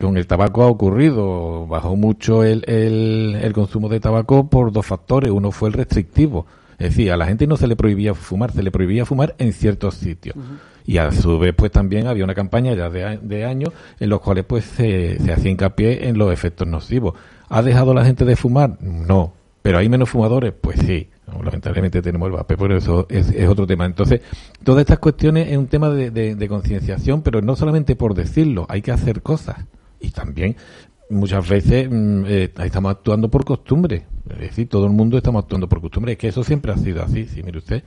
Speaker 18: con el tabaco ha ocurrido, bajó mucho el, el, el, consumo de tabaco por dos factores. Uno fue el restrictivo, es decir, a la gente no se le prohibía fumar, se le prohibía fumar en ciertos sitios. Uh -huh. Y a su vez, pues también había una campaña ya de, de años en los cuales pues se, se hacía hincapié en los efectos nocivos. ¿Ha dejado la gente de fumar? No. ¿Pero hay menos fumadores? Pues sí. No, lamentablemente tenemos el vape, pero eso es, es, otro tema. Entonces, todas estas cuestiones es un tema de, de, de concienciación, pero no solamente por decirlo, hay que hacer cosas. Y también, muchas veces, mm, eh, estamos actuando por costumbre. Es decir, todo el mundo estamos actuando por costumbre. Es que eso siempre ha sido así, sí, mire usted.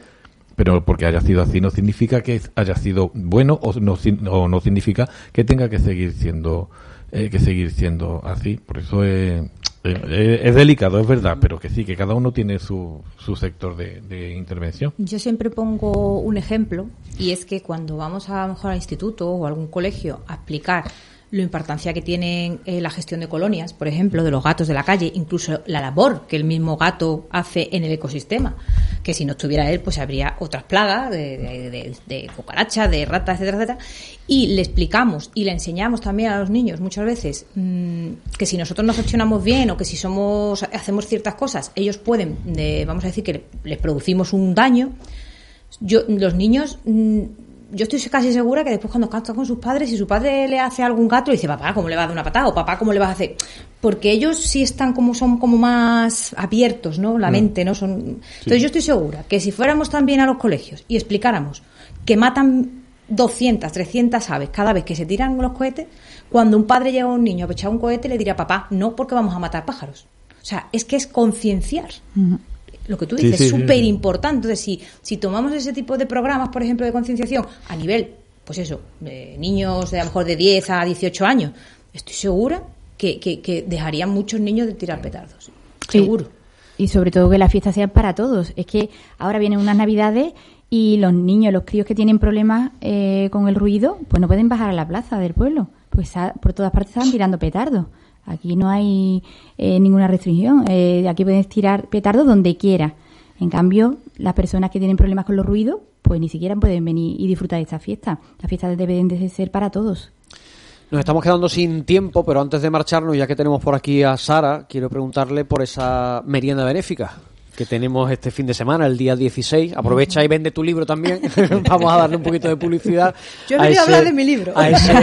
Speaker 18: Pero porque haya sido así no significa que haya sido bueno o no, o no significa que tenga que seguir siendo eh, que seguir siendo así. Por eso es, es, delicado, es verdad, pero que sí, que cada uno tiene su, su sector de, intervención.
Speaker 19: Yo siempre pongo un ejemplo y es que cuando vamos a, lo mejor al instituto o algún colegio a explicar la importancia que tiene eh, la gestión de colonias, por ejemplo, de los gatos de la calle, incluso la labor que el mismo gato hace en el ecosistema, que si no estuviera él, pues habría otras plagas de, de, de, ratas, etcétera, etcétera. Y le explicamos y le enseñamos también a los niños muchas veces mmm, que si nosotros no gestionamos bien o que si somos hacemos ciertas cosas, ellos pueden, vamos a decir que les producimos un daño. Yo, los niños mmm, yo estoy casi segura que después cuando canta con sus padres, si su padre le hace algún gato, le dice, papá, ¿cómo le vas a dar una patada? O papá, ¿cómo le vas a hacer? Porque ellos sí están como, son como más abiertos, ¿no? La mm. mente, ¿no? Son... Sí. Entonces yo estoy segura que si fuéramos también a los colegios y explicáramos que matan 200, 300 aves cada vez que se tiran los cohetes, cuando un padre llega a un niño a echar un cohete le diría, papá, no porque vamos a matar pájaros. O sea, es que es concienciar. Mm lo que tú dices, sí, sí, súper importante. Entonces, si, si tomamos ese tipo de programas, por ejemplo, de concienciación a nivel, pues eso, de niños de a lo mejor de 10 a 18 años, estoy segura que, que, que dejarían muchos niños de tirar petardos. Seguro.
Speaker 20: Y sobre todo que las fiestas sean para todos. Es que ahora vienen unas navidades y los niños, los críos que tienen problemas eh, con el ruido, pues no pueden bajar a la plaza del pueblo. Pues por todas partes están tirando petardos. Aquí no hay eh, ninguna restricción. Eh, aquí puedes tirar petardo donde quiera. En cambio, las personas que tienen problemas con los ruidos, pues ni siquiera pueden venir y disfrutar de esta fiesta. Las fiestas deben de ser para todos.
Speaker 5: Nos estamos quedando sin tiempo, pero antes de marcharnos, ya que tenemos por aquí a Sara, quiero preguntarle por esa merienda benéfica que tenemos este fin de semana, el día 16. Aprovecha y vende tu libro también. Vamos a darle un poquito de publicidad.
Speaker 19: Yo he venido a, hablar de mi libro.
Speaker 5: A ese,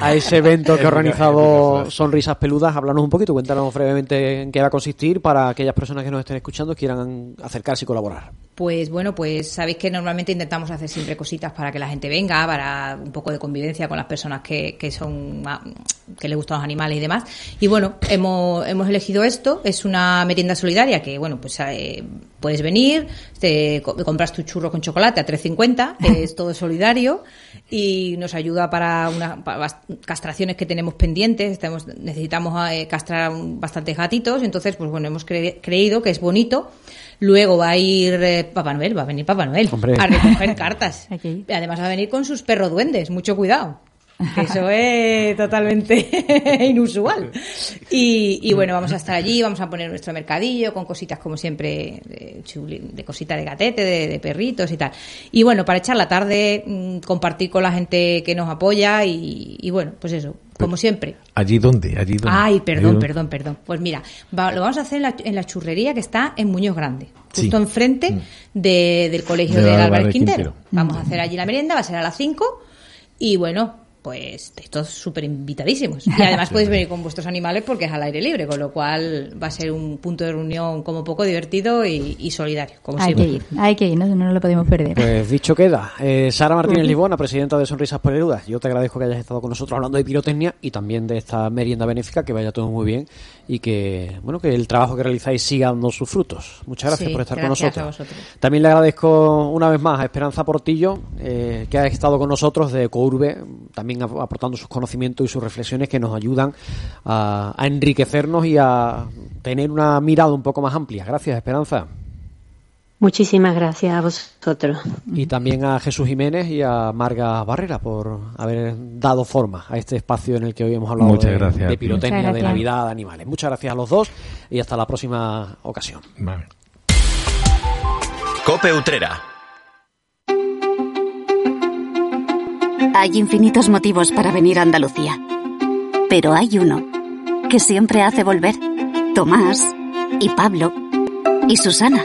Speaker 5: a ese evento que ha organizado Sonrisas Peludas. Háblanos un poquito, cuéntanos brevemente en qué va a consistir para aquellas personas que nos estén escuchando quieran acercarse y colaborar.
Speaker 19: Pues bueno, pues sabéis que normalmente intentamos hacer siempre cositas para que la gente venga, para un poco de convivencia con las personas que, que son que les gustan los animales y demás. Y bueno, hemos, hemos elegido esto. Es una merienda solidaria que, bueno, pues eh, puedes venir, te compras tu churro con chocolate a 3.50, es todo solidario y nos ayuda para unas castraciones que tenemos pendientes. necesitamos eh, castrar bastantes gatitos, entonces, pues bueno, hemos creído que es bonito Luego va a ir eh, Papá Noel, va a venir Papá Noel a recoger cartas. Además va a venir con sus perros duendes, mucho cuidado. Eso es totalmente inusual. Y, bueno, vamos a estar allí, vamos a poner nuestro mercadillo con cositas como siempre, de, de cositas de gatete, de, perritos y tal. Y bueno, para echar la tarde, mm, compartir con la gente que nos apoya y, bueno, pues eso, como siempre.
Speaker 18: ¿Allí dónde? ¿Allí dónde?
Speaker 19: Ay, perdón, perdón, perdón. Pues mira, lo vamos a hacer en la, churrería que está en Muñoz Grande, justo enfrente mm. del colegio de, Álvarez Quintero. Vamos a hacer allí la merienda, va a ser a las 5 y bueno, pues estos súper invitadísimos. Y además podéis venir con vuestros animales porque es al aire libre, con lo cual va a ser un punto de reunión como poco divertido y, solidario. Como
Speaker 20: hay que ir, hay que ir, no, no lo podemos perder.
Speaker 5: Pues dicho queda. Eh, Sara Martínez Libona, presidenta de Sonrisas Peludas, yo te agradezco que hayas estado con nosotros hablando de pirotecnia y también de esta merienda benéfica, que vaya todo muy bien y que bueno que el trabajo que realizáis siga dando sus frutos. Muchas gracias por estar con nosotros. También le agradezco una vez más a Esperanza Portillo, eh, que ha estado con nosotros de Courbe, también aportando sus conocimientos y sus reflexiones que nos ayudan a, enriquecernos y a tener una mirada un poco más amplia. Gracias, Esperanza.
Speaker 17: Muchísimas gracias a vosotros.
Speaker 5: Y también a Jesús Jiménez y a Marga Barrera por haber dado forma a este espacio en el que hoy hemos hablado de, de, pirotecnia, de Navidad, de animales. Muchas gracias a los dos y hasta la próxima ocasión.
Speaker 15: Cope Utrera
Speaker 21: Hay infinitos motivos para venir a Andalucía. Pero hay uno que siempre hace volver. Tomás y Pablo y Susana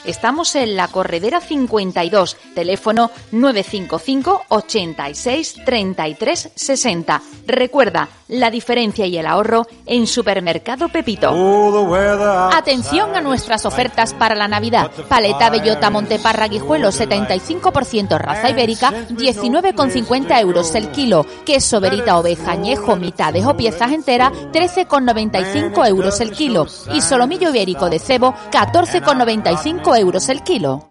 Speaker 10: Estamos en la Corredera 52, teléfono 955 86 33 60. Recuerda, la diferencia y el ahorro en Supermercado Pepito. Atención a nuestras ofertas para la Navidad. Paleta Bellota Monteparra Guijuelo 75% raza ibérica, 19,50 euros el kilo. Queso Verita Oveja Añejo mitades o piezas enteras, 13,95 euros el kilo. Y solomillo ibérico de cebo, 14,95 euros el kilo.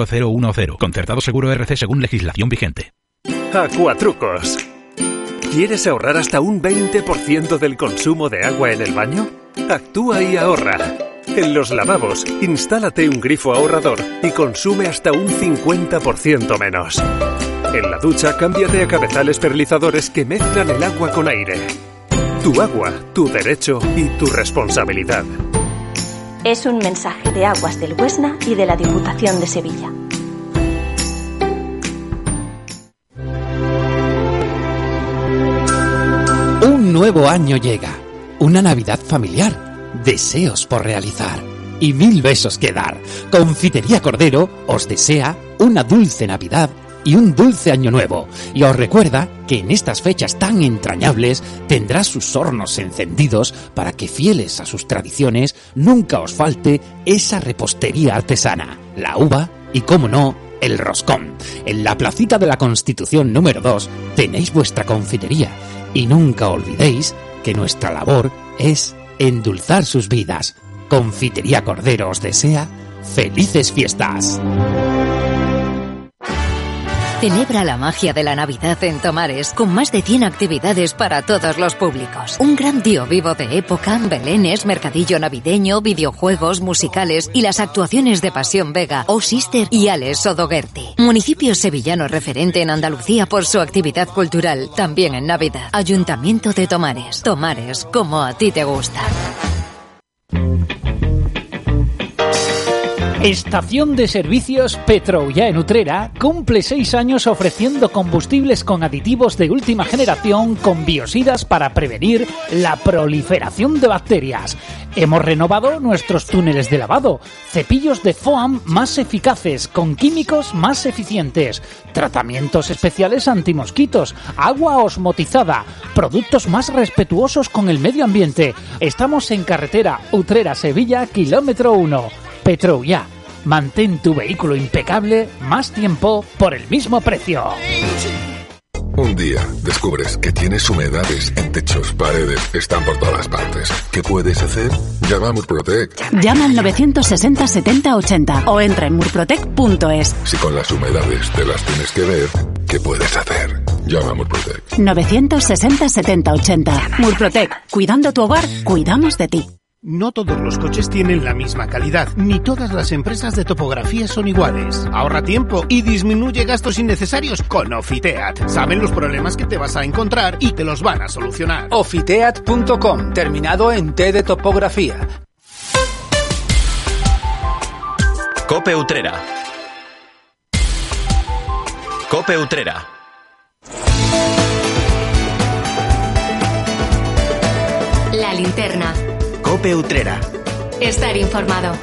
Speaker 9: 0010. Concertado Seguro RC según legislación vigente.
Speaker 22: Acuatrucos. ¿Quieres ahorrar hasta un 20% del consumo de agua en el baño? Actúa y ahorra. En los lavabos, instálate un grifo ahorrador y consume hasta un 50% menos. En la ducha, cámbiate a cabezales perlizadores que mezclan el agua con aire. Tu agua, tu derecho y tu responsabilidad.
Speaker 23: Es un mensaje de Aguas del Huesna y de la Diputación de Sevilla.
Speaker 24: Un nuevo año llega, una Navidad familiar, deseos por realizar y mil besos que dar. Confitería Cordero os desea una dulce Navidad y un dulce año nuevo. Y os recuerda que en estas fechas tan entrañables tendrá sus hornos encendidos para que fieles a sus tradiciones nunca os falte esa repostería artesana, la uva y, como no, el roscón. En la placita de la Constitución número 2 tenéis vuestra confitería y nunca olvidéis que nuestra labor es endulzar sus vidas. Confitería Cordero os desea felices fiestas.
Speaker 25: Celebra la magia de la Navidad en Tomares con más de 100 actividades para todos los públicos. Un gran tío vivo de época, belenes, mercadillo navideño, videojuegos, musicales y las actuaciones de Pasión Vega, O Sister y Alex Sodoguerti. Municipio sevillano referente en Andalucía por su actividad cultural, también en Navidad. Ayuntamiento de Tomares. Tomares, como a ti te gusta.
Speaker 8: Estación de Servicios Petroya en Utrera cumple seis años ofreciendo combustibles con aditivos de última generación con biosidas para prevenir la proliferación de bacterias. Hemos renovado nuestros túneles de lavado, cepillos de foam más eficaces con químicos más eficientes, tratamientos especiales antimosquitos, agua osmotizada, productos más respetuosos con el medio ambiente. Estamos en carretera Utrera-Sevilla, kilómetro 1. Petroya. Mantén tu vehículo impecable más tiempo por el mismo precio.
Speaker 26: Un día descubres que tienes humedades en techos, paredes, están por todas partes. ¿Qué puedes hacer? Llama a Murprotec.
Speaker 27: Llama al 960 70 80 o entra en murprotec.es.
Speaker 26: Si con las humedades te las tienes que ver, ¿qué puedes hacer? Llama a Murprotec.
Speaker 27: 960 70 80. Murprotec. Cuidando tu hogar, cuidamos de ti.
Speaker 28: No todos los coches tienen la misma calidad, ni todas las empresas de topografía son iguales. Ahorra tiempo y disminuye gastos innecesarios con Ofiteat. Saben los problemas que te vas a encontrar y te los van a solucionar.
Speaker 29: Ofiteat.com, terminado en T de topografía.
Speaker 15: Cope Utrera. Cope Utrera.
Speaker 14: La linterna.
Speaker 15: Cope Utrera.
Speaker 14: Estar informado.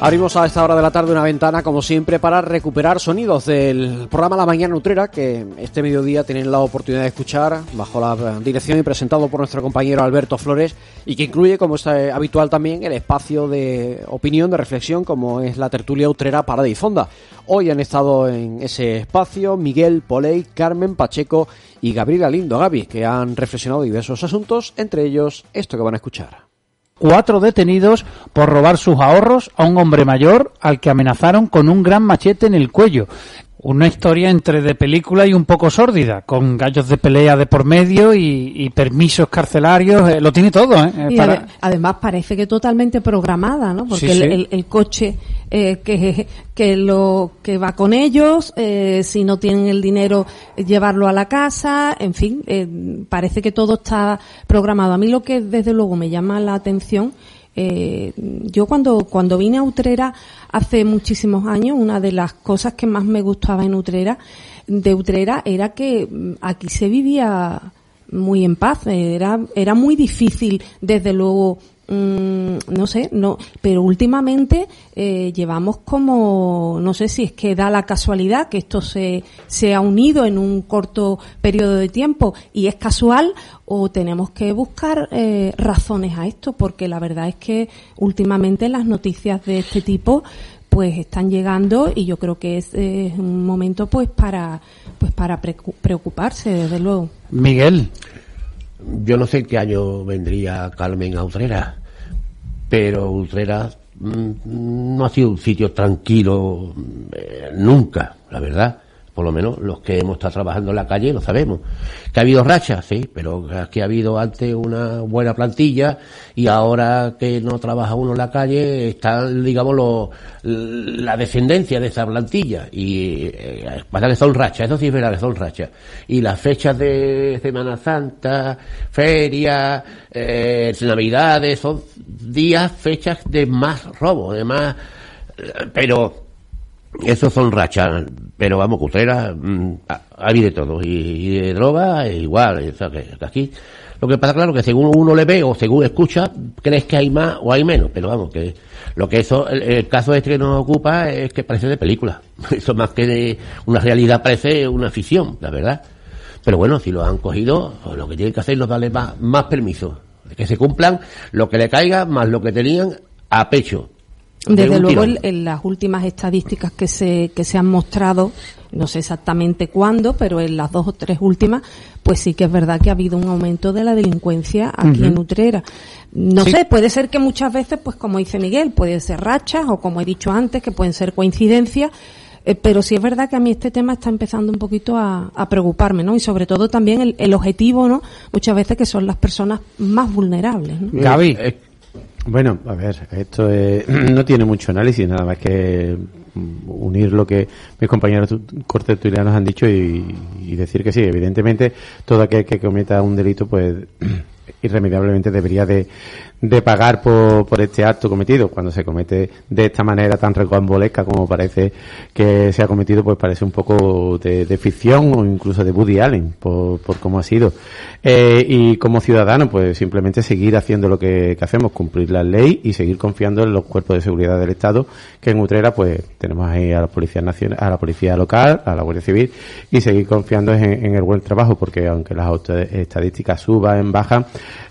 Speaker 5: Abrimos a esta hora de la tarde una ventana, como siempre, para recuperar sonidos del programa La Mañana Nutrera, que este mediodía tienen la oportunidad de escuchar bajo la dirección y presentado por nuestro compañero Alberto Flores, y que incluye, como es eh, habitual también, el espacio de opinión, de reflexión, como es la tertulia Utrera para de Fonda. Hoy han estado en ese espacio Miguel Poley, Carmen Pacheco y Gabriela Lindo Gaby, que han reflexionado diversos asuntos, entre ellos esto que van a escuchar
Speaker 8: cuatro detenidos por robar sus ahorros a un hombre mayor al que amenazaron con un gran machete en el cuello. Una historia entre de película y un poco sórdida, con gallos de pelea de por medio y, y permisos carcelarios, eh, lo tiene todo. ¿eh?
Speaker 30: Y
Speaker 8: Para-
Speaker 30: ade- además parece que totalmente programada, ¿no? Porque
Speaker 8: Sí,
Speaker 30: el,
Speaker 8: sí.
Speaker 30: el- el coche eh, que, que lo que va con ellos, eh, si no tienen el dinero, llevarlo a la casa, en fin, eh, parece que todo está programado. A mí lo que desde luego me llama la atención eh, yo cuando, cuando vine a Utrera hace muchísimos años, una de las cosas que más me gustaba en Utrera, de Utrera, era que mm, aquí se vivía muy en paz, era, era muy difícil, desde luego, mm, no sé, no, pero últimamente eh, llevamos como, no sé si es que da la casualidad que esto se, se ha unido en un corto periodo de tiempo y es casual o tenemos que buscar eh, razones a esto porque la verdad es que últimamente las noticias de este tipo pues están llegando y yo creo que es un momento pues para pues para preocuparse desde luego
Speaker 8: Miguel.
Speaker 31: Yo no sé qué año vendría Carmen a Utrera, pero Utrera mm, no ha sido un sitio tranquilo eh, nunca, la verdad. Por lo menos los que hemos estado trabajando en la calle lo sabemos. Que ha habido rachas, sí, pero que ha habido antes una buena plantilla y ahora que no trabaja uno en la calle está, digamos, lo- la descendencia de esa plantilla. Y eh, pasa que son rachas, eso sí es verdad que son rachas. Y las fechas de Semana Santa, ferias, eh, Navidades, son días, fechas de más robo, de más... eh, Pero esos son rachas, pero vamos, Utrera, mm, ha, ha habido de todo, y, de droga, e igual, que, aquí Lo que pasa, claro, que según uno le ve o según escucha, crees que hay más o hay menos. Pero vamos, que lo que eso, el, caso este que nos ocupa es que parece de película. Eso más que de una realidad parece una ficción, la verdad. Pero bueno, si lo han cogido, lo que tienen que hacer es darle más, más permiso. Que se cumplan lo que le caiga más lo que tenían a pecho. De
Speaker 30: Desde luego, en, en las últimas estadísticas que se, que se han mostrado, no sé exactamente cuándo, pero en las dos o tres últimas, pues sí que es verdad que ha habido un aumento de la delincuencia aquí en Utrera. No
Speaker 8: Sí.
Speaker 30: sé, puede ser que muchas veces, pues como dice Miguel, pueden ser rachas o como he dicho antes, que pueden ser coincidencias. eh, pero sí es verdad que a mí este tema está empezando un poquito a, a preocuparme, ¿no? Y sobre todo también el, el objetivo, ¿no? Muchas veces que son las personas más vulnerables. ¿no?
Speaker 8: Gaby.
Speaker 32: Bueno, a ver, esto es- no tiene mucho análisis, nada más que mm, unir lo que mis compañeros tu- cortertulianos han dicho y, y decir que sí, evidentemente todo aquel que cometa un delito, pues irremediablemente debería de, de pagar por, por este acto cometido. Cuando se comete de esta manera tan recambolesca como parece que se ha cometido, pues parece un poco de, de ficción o incluso de Woody Allen, por, por cómo ha sido. Eh, y como ciudadano, pues simplemente seguir haciendo lo que, hacemos, cumplir la ley y seguir confiando en los cuerpos de seguridad del Estado, que en Utrera, pues tenemos ahí a la Policía Nacional, a la Policía Local, a la Guardia Civil, y seguir confiando en, en el buen trabajo, porque aunque las estadísticas suban, bajan,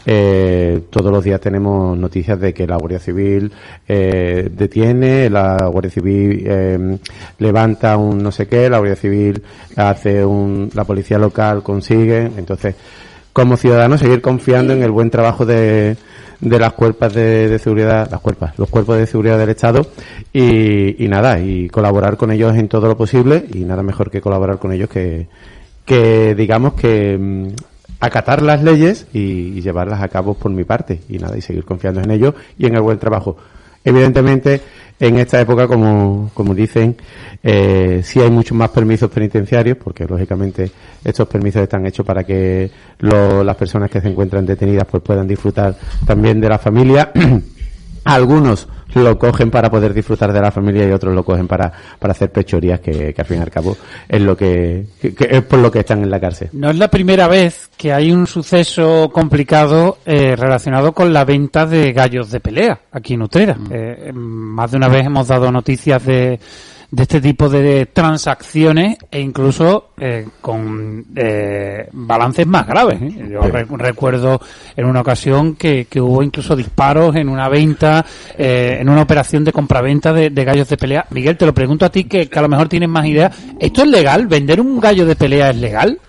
Speaker 32: eh, todos los días tenemos noticias de que la Guardia Civil eh, detiene, la Guardia Civil eh, levanta un no sé qué, la Guardia Civil hace un, la Policía Local consigue, entonces como ciudadanos seguir confiando en el buen trabajo de, de las cuerpos de, de seguridad, las cuerpas, los cuerpos de seguridad del Estado y, y nada, y colaborar con ellos en todo lo posible y nada mejor que colaborar con ellos que, que digamos que mm, acatar las leyes y, llevarlas a cabo por mi parte y nada, y seguir confiando en ellos y en el buen trabajo. Evidentemente, en esta época, como, como dicen, eh, sí hay muchos más permisos penitenciarios, porque lógicamente estos permisos están hechos para que lo- las personas que se encuentran detenidas pues puedan disfrutar también de la familia. Algunos lo cogen para poder disfrutar de la familia y otros lo cogen para, para hacer pechorías que, que al fin y al cabo es lo que, que- que es por lo que están en la cárcel.
Speaker 8: No es la primera vez que hay un suceso complicado eh, relacionado con la venta de gallos de pelea aquí en Utrera. Eh, más de una vez hemos dado noticias de, de este tipo de transacciones e incluso eh, con eh, balances más graves. ¿eh? Yo re- recuerdo en una ocasión que, que hubo incluso disparos en una venta, eh, en una operación de compraventa de, de gallos de pelea. Miguel, te lo pregunto a ti que, que a lo mejor tienes más idea. ¿Esto es legal? ¿Vender un gallo de pelea es legal?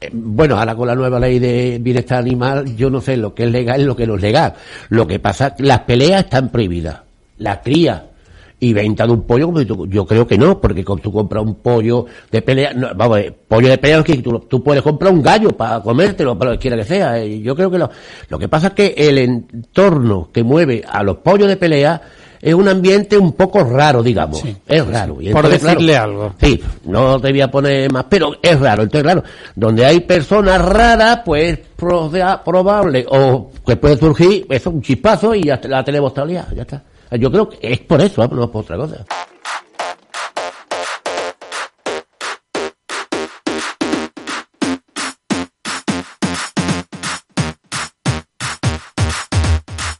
Speaker 31: Eh, Bueno, ahora con la nueva ley de bienestar animal, yo no sé lo que es legal y lo que no es legal. Lo que pasa, las peleas están prohibidas. La cría y venta de un pollo, como tú- yo creo que no, porque tú compras un pollo de pelea, no, vamos, eh, pollo de pelea, es que tú, tú puedes comprar un gallo para comértelo, para lo que quiera que sea. eh, Yo creo que lo, lo que pasa es que el entorno que mueve a los pollos de pelea es un ambiente un poco raro, digamos. es raro. Y
Speaker 8: Por
Speaker 31: entonces,
Speaker 8: decirle
Speaker 31: claro,
Speaker 8: algo.
Speaker 31: Sí, no te voy a poner más, pero es raro. Entonces, claro, donde hay personas raras, pues proba- probable o que puede surgir eso, un chispazo y ya la tenemos talía, ya está. Yo creo que es por eso, vamos, no es por otra cosa.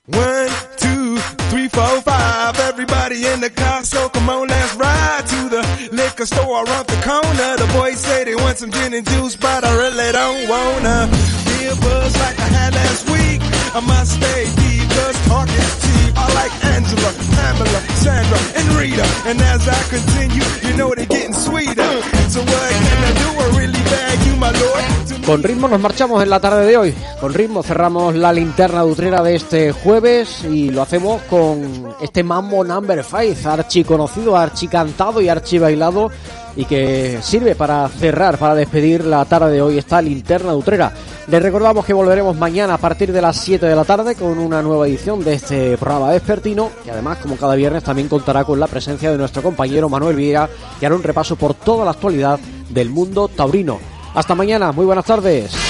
Speaker 33: One, two, three, four, five. Everybody in the car, so come on, let's ride to the liquor store around the corner. The boys say they want some gin and juice, but I really don't wanna. Be a buzz like I had last week. I must stay deep, cause talk is cheap. I like
Speaker 5: Con ritmo nos marchamos en la tarde de hoy. Con ritmo cerramos la linterna de Utrera de este jueves y lo hacemos con este Mambo Number 5, archi conocido, archi cantado y archi bailado y que sirve para cerrar, para despedir la tarde de hoy esta linterna de Utrera. Les recordamos que volveremos mañana a partir de las 7 de la tarde con una nueva edición de este programa vespertino y además como cada viernes también contará con la presencia de nuestro compañero Manuel Vieira que hará un repaso por toda la actualidad del mundo taurino. Hasta mañana, muy buenas tardes.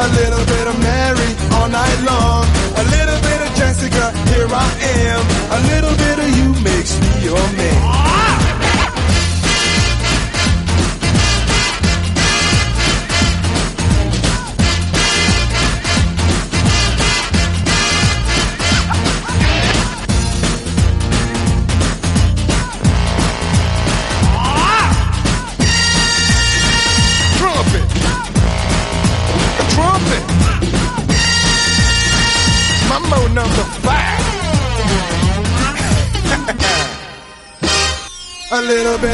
Speaker 33: A little bit of Mary all night long. A little bit of Jessica, here I am. A little bit of you makes me your man.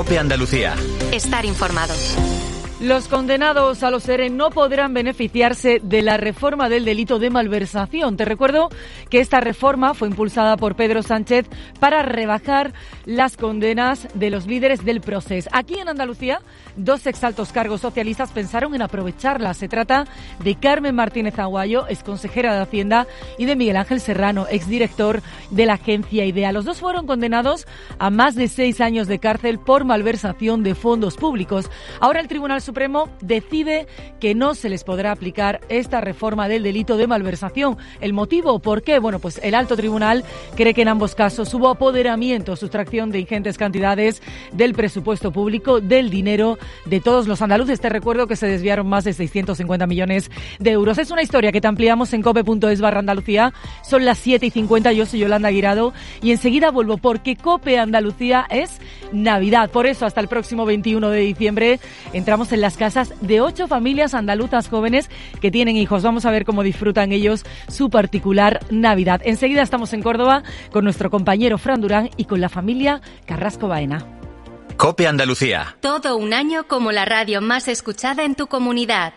Speaker 15: Cope Andalucía.
Speaker 34: Estar informado.
Speaker 35: Los condenados a los ERE no podrán beneficiarse de la reforma del delito de malversación. Te recuerdo que esta reforma fue impulsada por Pedro Sánchez para rebajar las condenas de los líderes del proceso. Aquí en Andalucía, dos exaltos cargos socialistas pensaron en aprovecharla. Se trata de Carmen Martínez Aguayo, exconsejera de Hacienda, y de Miguel Ángel Serrano, exdirector de la agencia IDEA. Los dos fueron condenados a más de seis años de cárcel por malversación de fondos públicos. Ahora el Tribunal Supremo decide que no se les podrá aplicar esta reforma del delito de malversación. ¿El motivo? ¿Por qué? Bueno, pues el alto tribunal cree que en ambos casos hubo apoderamiento, sustracción de ingentes cantidades del presupuesto público, del dinero de todos los andaluces. Te recuerdo que se desviaron más de 650 millones de euros. Es una historia que te ampliamos en cope.es barra Andalucía. Son las 7 y 50. Yo soy Yolanda Guirado y enseguida vuelvo porque Cope Andalucía es Navidad. Por eso, hasta el próximo 21 de diciembre entramos en las casas de ocho familias andaluzas jóvenes que tienen hijos. Vamos a ver cómo disfrutan ellos su particular Navidad. Enseguida estamos en Córdoba con nuestro compañero Fran Durán y con la familia Carrasco Baena.
Speaker 15: Cope Andalucía.
Speaker 34: Todo un año como la radio más escuchada en tu comunidad.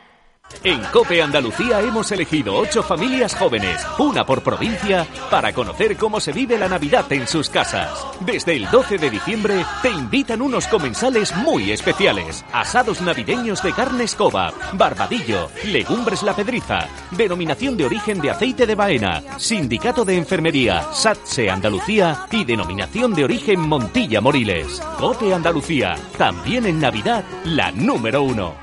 Speaker 22: En Cope Andalucía hemos elegido ocho familias jóvenes, una por provincia, para conocer cómo se vive la Navidad en sus casas. Desde el 12 de diciembre te invitan unos comensales muy especiales. Asados navideños de carne escoba, barbadillo, legumbres la pedriza, denominación de origen de aceite de baena, sindicato de enfermería, SATSE Andalucía y denominación de origen Montilla Moriles. Cope Andalucía, también en Navidad, la número uno.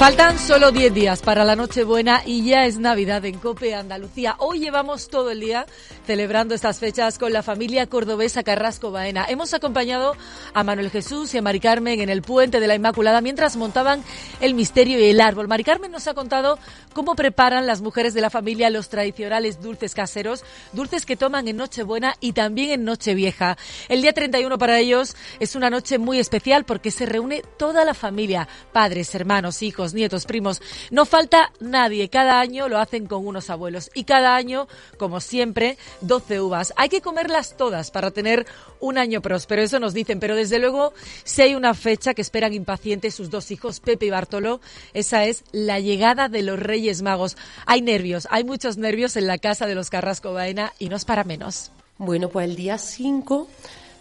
Speaker 35: Faltan solo 10 días para la Nochebuena y ya es Navidad en Cope Andalucía. Hoy llevamos todo el día celebrando estas fechas con la familia cordobesa Carrasco Baena. Hemos acompañado a Manuel Jesús y a Mari Carmen en el puente de la Inmaculada mientras montaban el misterio y el árbol. Mari Carmen nos ha contado cómo preparan las mujeres de la familia los tradicionales dulces caseros, dulces que toman en Nochebuena y también en Nochevieja. El día 31 para ellos es una noche muy especial porque se reúne toda la familia, padres, hermanos, hijos, nietos, primos. No falta nadie. Cada año lo hacen con unos abuelos. Y cada año, como siempre, 12 uvas. Hay que comerlas todas para tener un año próspero. Eso nos dicen. Pero desde luego, si hay una fecha que esperan impacientes sus dos hijos, Pepe y Bartolo, esa es la llegada de los Reyes Magos. Hay nervios, hay muchos nervios en la casa de los Carrasco Baena y no es para menos.
Speaker 36: Bueno, pues el día 5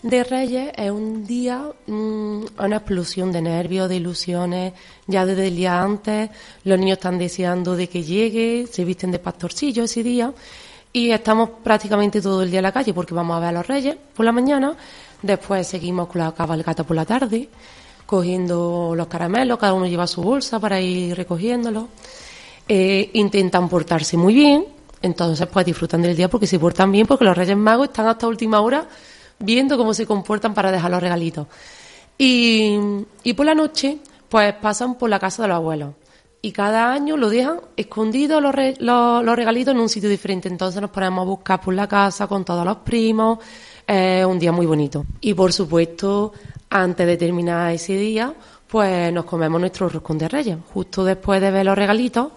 Speaker 36: de Reyes es un día, mm, una explosión de nervios, de ilusiones. Ya desde el día antes, los niños están deseando de que llegue, se visten de pastorcillo ese día. y estamos prácticamente todo el día en la calle porque vamos a ver a los reyes por la mañana, después seguimos con la cabalgata por la tarde, cogiendo los caramelos, cada uno lleva su bolsa para ir recogiéndolos. Eh, intentan portarse muy bien, entonces pues disfrutan del día porque se portan bien, porque los Reyes Magos están hasta última hora viendo cómo se comportan para dejar los regalitos. Y, y por la noche, pues pasan por la casa de los abuelos. Y cada año lo dejan escondidos los, re- los, los regalitos en un sitio diferente. Entonces nos ponemos a buscar por la casa con todos los primos. Es un día muy bonito. Y por supuesto, antes de terminar ese día, pues nos comemos nuestro roscón de reyes. Justo después de ver los regalitos,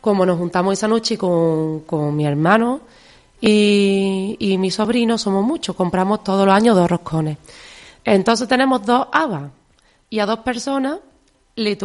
Speaker 36: como nos juntamos esa noche con, con mi hermano y, y mi sobrino, somos muchos, compramos todos los años dos roscones. Entonces tenemos dos habas y a dos personas le,